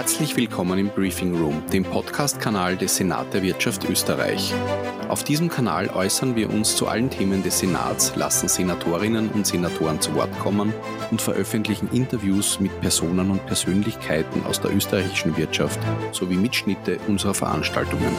Herzlich willkommen im Briefing Room, dem Podcast-Kanal des Senat der Wirtschaft Österreich. Auf diesem Kanal äußern wir uns zu allen Themen des Senats, lassen Senatorinnen und Senatoren zu Wort kommen und veröffentlichen Interviews mit Personen und Persönlichkeiten aus der österreichischen Wirtschaft sowie Mitschnitte unserer Veranstaltungen.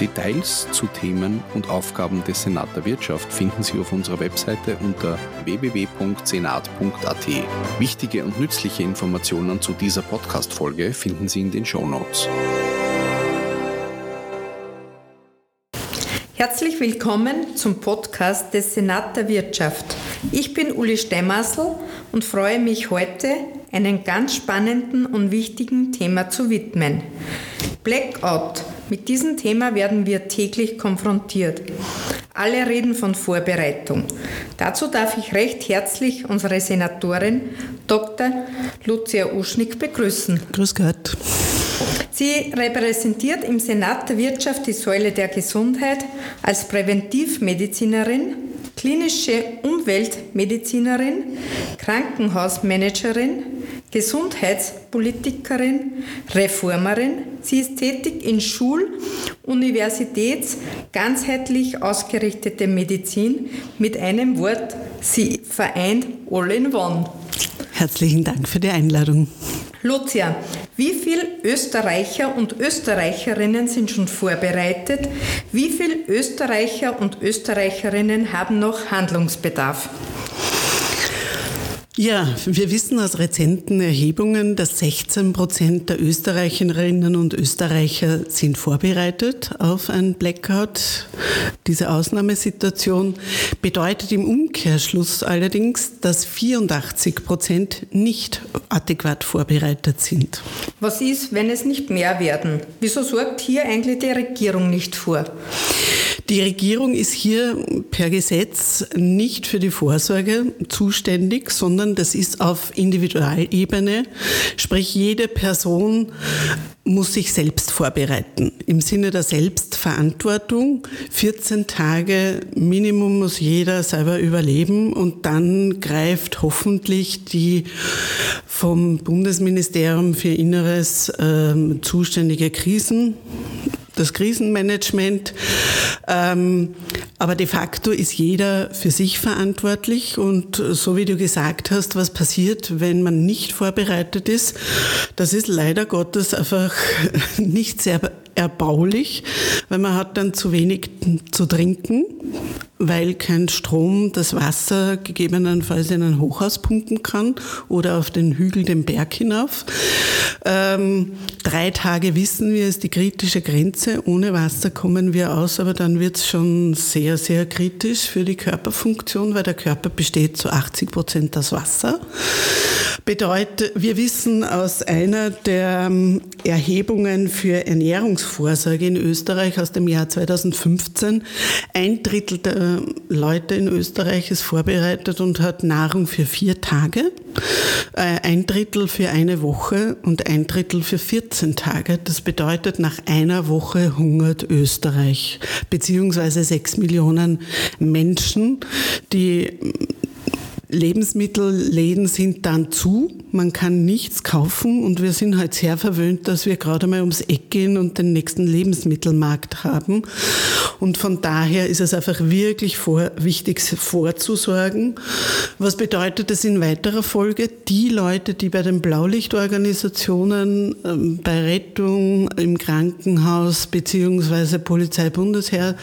Details zu Themen und Aufgaben des Senat der Wirtschaft finden Sie auf unserer Webseite unter www.senat.at. Wichtige und nützliche Informationen zu dieser Podcast-Folge finden Sie in den Show Notes. Herzlich willkommen zum Podcast des Senat der Wirtschaft. Ich bin Uli Steimassel und freue mich heute, einem ganz spannenden und wichtigen Thema zu widmen. Blackout. Mit diesem Thema werden wir täglich konfrontiert. Alle reden von Vorbereitung. Dazu darf ich recht herzlich unsere Senatorin Dr. Lucia Uschnick begrüßen. Grüß Gott. Sie repräsentiert im Senat der Wirtschaft die Säule der Gesundheit als Präventivmedizinerin, klinische Umweltmedizinerin, Krankenhausmanagerin, Gesundheitspolitikerin, Reformerin. Sie ist tätig in Schul-, Universitäts-, ganzheitlich ausgerichtete Medizin. Mit einem Wort, sie vereint all in one. Herzlichen Dank für die Einladung. Lucia, wie viele Österreicher und Österreicherinnen sind schon vorbereitet? Wie viele Österreicher und Österreicherinnen haben noch Handlungsbedarf? Ja, wir wissen aus rezenten Erhebungen, dass 16 Prozent der Österreicherinnen und Österreicher sind vorbereitet auf ein Blackout. Diese Ausnahmesituation bedeutet im Umkehrschluss allerdings, dass 84 Prozent nicht adäquat vorbereitet sind. Was ist, wenn es nicht mehr werden? Wieso sorgt hier eigentlich die Regierung nicht vor? Die Regierung ist hier per Gesetz nicht für die Vorsorge zuständig, sondern das ist auf Individualebene. Sprich, jede Person muss sich selbst vorbereiten. Im Sinne der Selbstverantwortung. 14 Tage Minimum muss jeder selber überleben und dann greift hoffentlich die vom Bundesministerium für Inneres äh, zuständige Krisen das Krisenmanagement. Ähm, aber de facto ist jeder für sich verantwortlich und so wie du gesagt hast, was passiert, wenn man nicht vorbereitet ist, das ist leider Gottes einfach nicht sehr erbaulich, weil man hat dann zu wenig zu trinken, weil kein Strom das Wasser gegebenenfalls in ein Hochhaus pumpen kann oder auf den Hügel den Berg hinauf. Ähm, drei Tage wissen wir, ist die kritische Grenze. Ohne Wasser kommen wir aus, aber dann wird es schon sehr, sehr kritisch für die Körperfunktion, weil der Körper besteht zu 80 Prozent aus Wasser. Bedeutet, wir wissen aus einer der ähm, Erhebungen für Ernährungsvorsorge in Österreich aus dem Jahr 2015, ein Drittel der Leute in Österreich ist vorbereitet und hat Nahrung für vier Tage, äh, ein Drittel für eine Woche und ein Drittel für 14 Tage. Das bedeutet, nach einer Woche hungert Österreich, beziehungsweise sechs Millionen Menschen, die Lebensmittelläden sind dann zu, man kann nichts kaufen und wir sind halt sehr verwöhnt, dass wir gerade mal ums Eck gehen und den nächsten Lebensmittelmarkt haben. Und von daher ist es einfach wirklich vor, wichtig vorzusorgen. Was bedeutet das in weiterer Folge? Die Leute, die bei den Blaulichtorganisationen, ähm, bei Rettung im Krankenhaus beziehungsweise Polizei-Bundesheer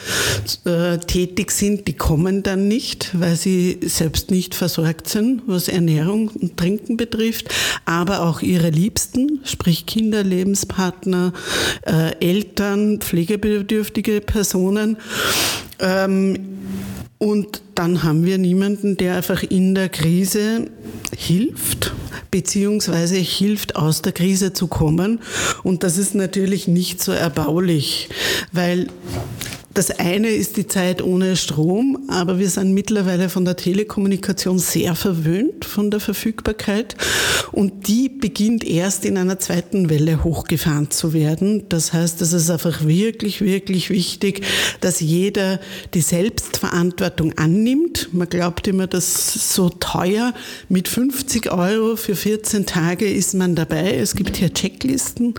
äh, tätig sind, die kommen dann nicht, weil sie selbst nicht versorgen versorgt sind, was Ernährung und Trinken betrifft, aber auch ihre Liebsten, sprich Kinder, Lebenspartner, äh, Eltern, pflegebedürftige Personen. Ähm, und dann haben wir niemanden, der einfach in der Krise hilft, beziehungsweise hilft, aus der Krise zu kommen. Und das ist natürlich nicht so erbaulich, weil das eine ist die Zeit ohne Strom, aber wir sind mittlerweile von der Telekommunikation sehr verwöhnt von der Verfügbarkeit und die beginnt erst in einer zweiten Welle hochgefahren zu werden. Das heißt, es ist einfach wirklich, wirklich wichtig, dass jeder die Selbstverantwortung annimmt. Man glaubt immer, das ist so teuer. Mit 50 Euro für 14 Tage ist man dabei. Es gibt hier Checklisten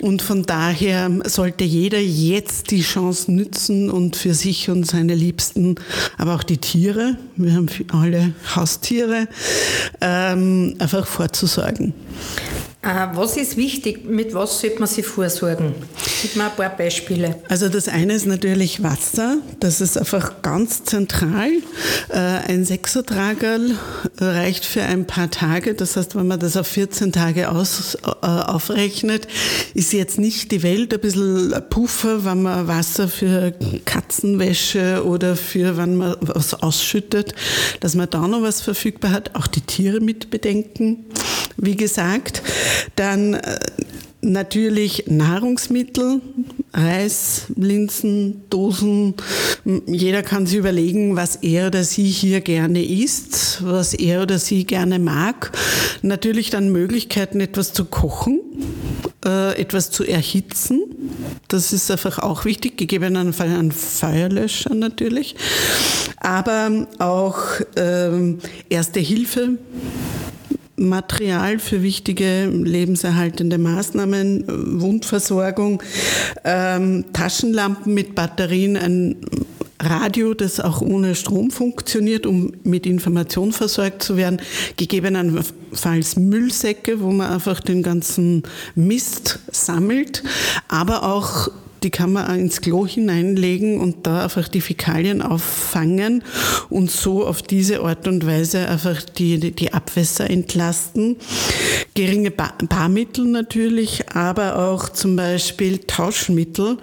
und von daher sollte jeder jetzt die Chance nützen, nützen und für sich und seine Liebsten, aber auch die Tiere, wir haben alle Haustiere, ähm, einfach vorzusorgen. Äh, was ist wichtig? Mit was sollte man sich vorsorgen? Gib mir ein paar Beispiele. Also das eine ist natürlich Wasser. Das ist einfach ganz zentral. Äh, ein Sechsertragerl reicht für ein paar Tage. Das heißt, wenn man das auf 14 Tage aus, äh, aufrechnet, ist jetzt nicht die Welt ein bisschen Puffer, wenn man Wasser für Katzenwäsche oder für, wenn man was ausschüttet, dass man da noch was verfügbar hat. Auch die Tiere mit bedenken, wie gesagt. Dann äh, natürlich Nahrungsmittel, Reis, Linsen, Dosen. Jeder kann sich überlegen, was er oder sie hier gerne isst, was er oder sie gerne mag. Natürlich dann Möglichkeiten, etwas zu kochen, äh, etwas zu erhitzen. Das ist einfach auch wichtig, gegebenenfalls ein Feuerlöscher natürlich. Aber auch ähm, Erste Hilfe Material für wichtige lebenserhaltende Maßnahmen, Wundversorgung, ähm, Taschenlampen mit Batterien, ein Radio, das auch ohne Strom funktioniert, um mit Information versorgt zu werden, gegebenenfalls Müllsäcke, wo man einfach den ganzen Mist sammelt, aber auch die kann man ins Klo hineinlegen und da einfach die Fäkalien auffangen und so auf diese Art und Weise einfach die, die Abwässer entlasten. Geringe Barmittel natürlich, aber auch zum Beispiel Tauschmittel,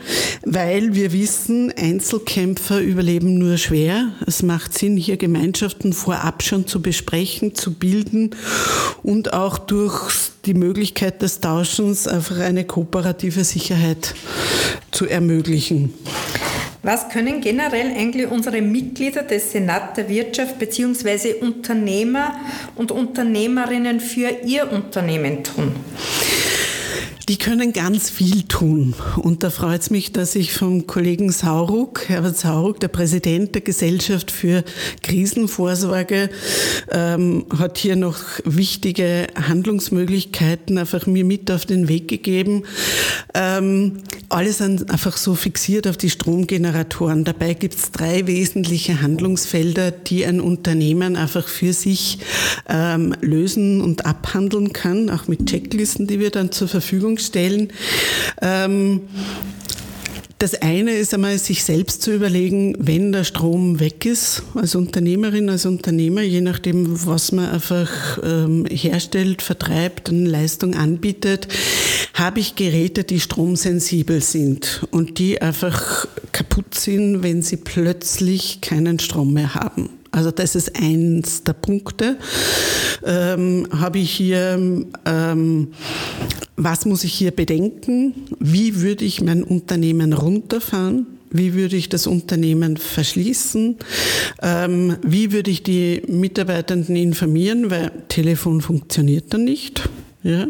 weil wir wissen, Einzelkämpfer überleben nur schwer. Es macht Sinn, hier Gemeinschaften vorab schon zu besprechen, zu bilden und auch durch die Möglichkeit des Tauschens einfach eine kooperative Sicherheit zu ermöglichen. Was können generell eigentlich unsere Mitglieder des Senat der Wirtschaft bzw. Unternehmer und Unternehmerinnen für ihr Unternehmen tun? Die können ganz viel tun. Und da freut es mich, dass ich vom Kollegen Sauruck, Herbert Sauruck, der Präsident der Gesellschaft für Krisenvorsorge, ähm, hat hier noch wichtige Handlungsmöglichkeiten einfach mir mit auf den Weg gegeben. Ähm, alle sind einfach so fixiert auf die Stromgeneratoren. Dabei gibt es drei wesentliche Handlungsfelder, die ein Unternehmen einfach für sich ähm, lösen und abhandeln kann, auch mit Checklisten, die wir dann zur Verfügung stellen. Ähm, das eine ist einmal, sich selbst zu überlegen, wenn der Strom weg ist, als Unternehmerin, als Unternehmer, je nachdem, was man einfach ähm, herstellt, vertreibt, eine Leistung anbietet, habe ich Geräte, die stromsensibel sind und die einfach kaputt sind, wenn sie plötzlich keinen Strom mehr haben. Also das ist eins der Punkte. Ähm, habe ich hier, ähm, was muss ich hier bedenken? Wie würde ich mein Unternehmen runterfahren? Wie würde ich das Unternehmen verschließen? Ähm, wie würde ich die Mitarbeitenden informieren? Weil Telefon funktioniert dann nicht. Ja?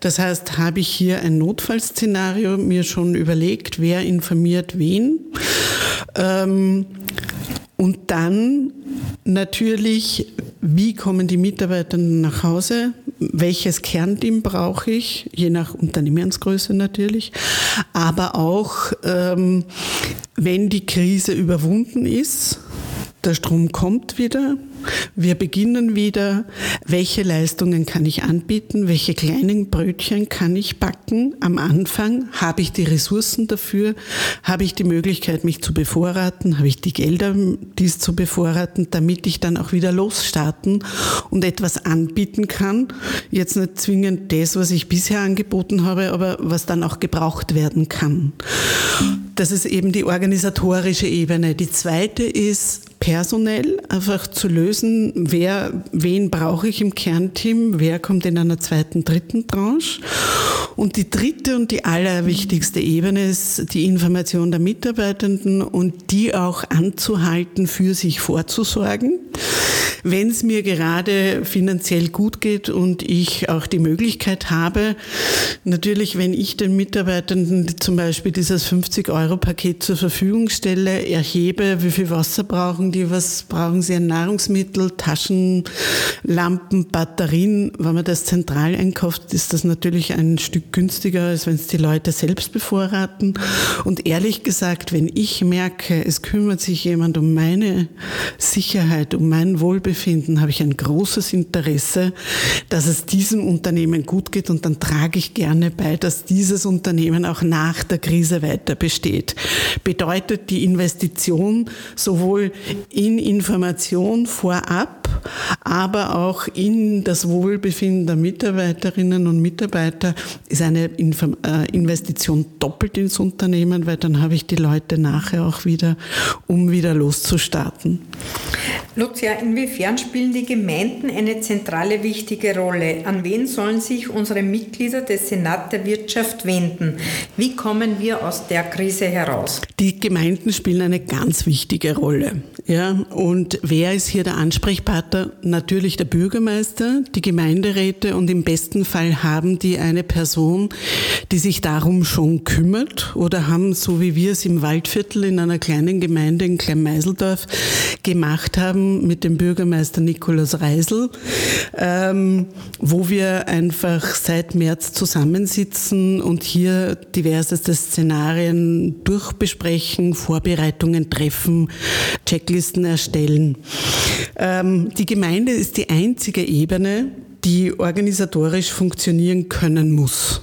Das heißt, habe ich hier ein Notfallszenario mir schon überlegt, wer informiert wen? Ähm, und dann natürlich, wie kommen die Mitarbeiter nach Hause? Welches Kernteam brauche ich? Je nach Unternehmensgröße natürlich. Aber auch, ähm, wenn die Krise überwunden ist, der Strom kommt wieder, wir beginnen wieder, welche Leistungen kann ich anbieten, welche kleinen Brötchen kann ich backen. Am Anfang habe ich die Ressourcen dafür, habe ich die Möglichkeit, mich zu bevorraten, habe ich die Gelder, dies zu bevorraten, damit ich dann auch wieder losstarten und etwas anbieten kann. Jetzt nicht zwingend das, was ich bisher angeboten habe, aber was dann auch gebraucht werden kann. Das ist eben die organisatorische Ebene. Die zweite ist, personell einfach zu lösen, wer, wen brauche ich im Kernteam, wer kommt in einer zweiten, dritten Branche. Und die dritte und die allerwichtigste Ebene ist die Information der Mitarbeitenden und die auch anzuhalten, für sich vorzusorgen. Wenn es mir gerade finanziell gut geht und ich auch die Möglichkeit habe, natürlich, wenn ich den Mitarbeitenden zum Beispiel dieses 50-Euro-Paket zur Verfügung stelle, erhebe, wie viel Wasser brauchen die, was brauchen sie an Nahrungsmittel, Taschenlampen, Batterien. Wenn man das zentral einkauft, ist das natürlich ein Stück günstiger, als wenn es die Leute selbst bevorraten. Und ehrlich gesagt, wenn ich merke, es kümmert sich jemand um meine Sicherheit, um mein Wohlbefinden, Wohlbefinden habe ich ein großes Interesse, dass es diesem Unternehmen gut geht und dann trage ich gerne bei, dass dieses Unternehmen auch nach der Krise weiter besteht. Bedeutet die Investition sowohl in Information vorab, aber auch in das Wohlbefinden der Mitarbeiterinnen und Mitarbeiter ist eine äh, Investition doppelt ins Unternehmen, weil dann habe ich die Leute nachher auch wieder, um wieder loszustarten. Lucia, inwiefern spielen die Gemeinden eine zentrale wichtige Rolle? An wen sollen sich unsere Mitglieder des Senat der Wirtschaft wenden? Wie kommen wir aus der Krise heraus? Die Gemeinden spielen eine ganz wichtige Rolle. Ja, und wer ist hier der Ansprechpartner? Natürlich der Bürgermeister, die Gemeinderäte und im besten Fall haben die eine Person, die sich darum schon kümmert oder haben, so wie wir es im Waldviertel in einer kleinen Gemeinde in Kleinmeiseldorf gemacht haben mit dem Bürgermeister Nikolaus Reisel, ähm, wo wir einfach seit März zusammensitzen und hier diverseste Szenarien durchbesprechen, Vorbereitungen treffen, Check Checklisten erstellen. Ähm, die Gemeinde ist die einzige Ebene, die organisatorisch funktionieren können muss.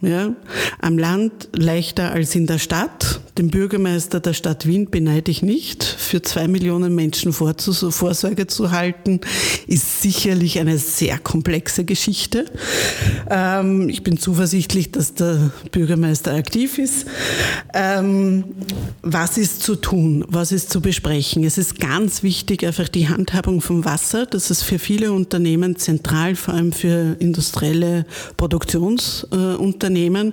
Ja, am Land leichter als in der Stadt. Den Bürgermeister der Stadt Wien beneide ich nicht. Für zwei Millionen Menschen Vorsorge zu halten, ist sicherlich eine sehr komplexe Geschichte. Ähm, ich bin zuversichtlich, dass der Bürgermeister aktiv ist. Ähm, was ist zu tun? Was ist zu besprechen? Es ist ganz wichtig, einfach die Handhabung vom Wasser. Das ist für viele Unternehmen zentral, vor allem für industrielle Produktionsunternehmen.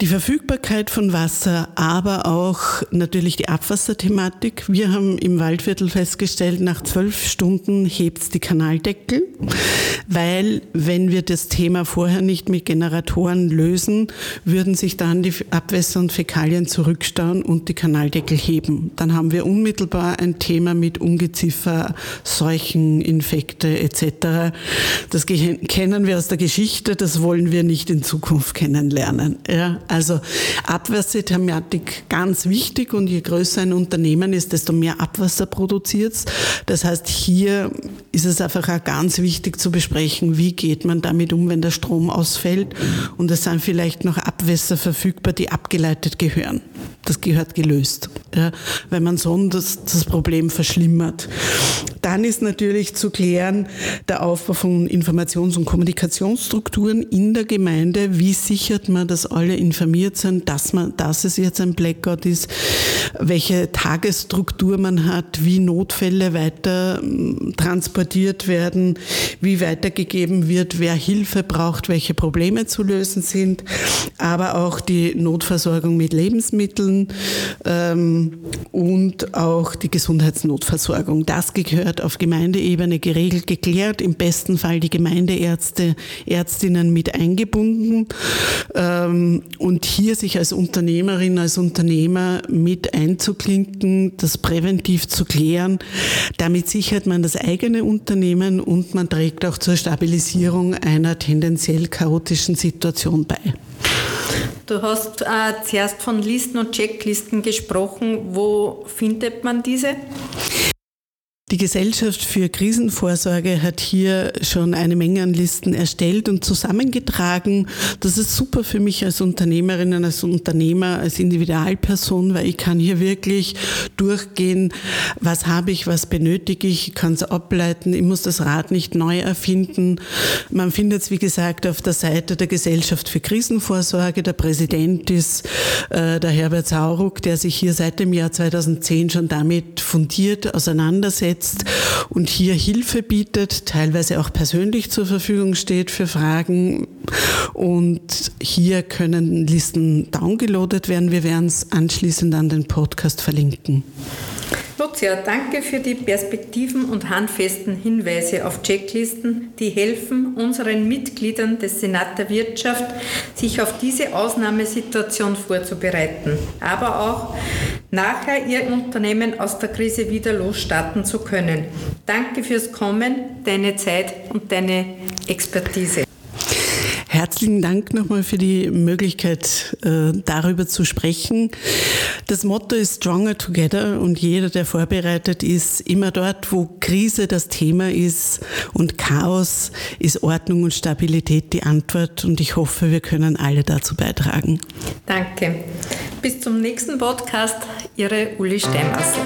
Die Verfügbarkeit von Wasser, aber auch natürlich die Abwasserthematik. Wir haben im Waldviertel festgestellt, nach zwölf Stunden hebt die Kanaldeckel, weil wenn wir das Thema vorher nicht mit Generatoren lösen, würden sich dann die Abwässer und Fäkalien zurückstauen und die Kanaldeckel heben. Dann haben wir unmittelbar ein Thema mit Ungeziefer, Seuchen, Infekte etc. Das kennen wir aus der Geschichte, das wollen wir nicht in Zukunft kennenlernen. Ja, also Abwasserthematik ganz wichtig und je größer ein Unternehmen ist, desto mehr Abwasser produziert es. Das heißt, hier ist es einfach auch ganz wichtig zu besprechen, wie geht man damit um, wenn der Strom ausfällt und es sind vielleicht noch Abwässer verfügbar, die abgeleitet gehören. Das gehört gelöst, ja, weil man sonst das, Problem verschlimmert. Dann ist natürlich zu klären der Aufbau von Informations- und Kommunikationsstrukturen in der Gemeinde. Wie sichert man, dass alle informiert sind, dass, man, dass es jetzt ein Blackout ist, welche Tagesstruktur man hat, wie Notfälle weiter hm, transportiert werden, wie weitergegeben wird, wer Hilfe braucht, welche Probleme zu lösen sind, aber auch die Notversorgung mit Lebensmitteln ähm, und auch die Gesundheitsnotversorgung. Das gehört gehört auf Gemeindeebene geregelt, geklärt, im besten Fall die Gemeindeärzte, Ärztinnen mit eingebunden ähm, und hier sich als Unternehmerin, als Unternehmer mit einzuklinken, das präventiv zu klären. Damit sichert man das eigene Unternehmen und man trägt auch zur Stabilisierung einer tendenziell chaotischen Situation bei. Du hast äh, zuerst von Listen und Checklisten gesprochen. Wo findet man diese? Die Gesellschaft für Krisenvorsorge hat hier schon eine Menge an Listen erstellt und zusammengetragen. Das ist super für mich als Unternehmerin, als Unternehmer, als Individualperson, weil ich kann hier wirklich durchgehen, was habe ich, was benötige ich, ich kann es ableiten, ich muss das Rad nicht neu erfinden. Man findet es, wie gesagt, auf der Seite der Gesellschaft für Krisenvorsorge. Der Präsident ist äh, der Herbert Sauruck, der sich hier seit dem Jahr 2010 schon damit fundiert auseinandersetzt setzt und hier Hilfe bietet, teilweise auch persönlich zur Verfügung steht für Fragen. Und hier können Listen downgeloadet werden. Wir werden es anschließend an den Podcast verlinken. Lucia, danke für die Perspektiven und handfesten Hinweise auf Checklisten, die helfen, unseren Mitgliedern des Senat der Wirtschaft, sich auf diese Ausnahmesituation vorzubereiten, aber auch nachher ihr Unternehmen aus der Krise wieder losstarten zu können. Danke fürs Kommen, deine Zeit und deine Expertise. Herzlichen Dank nochmal für die Möglichkeit, äh, darüber zu sprechen. Das Motto ist Stronger Together und jeder, der vorbereitet ist, immer dort, wo Krise das Thema ist und Chaos ist Ordnung und Stabilität die Antwort und ich hoffe, wir können alle dazu beitragen. Danke. Bis zum nächsten Podcast, Ihre Uli Steinmassel.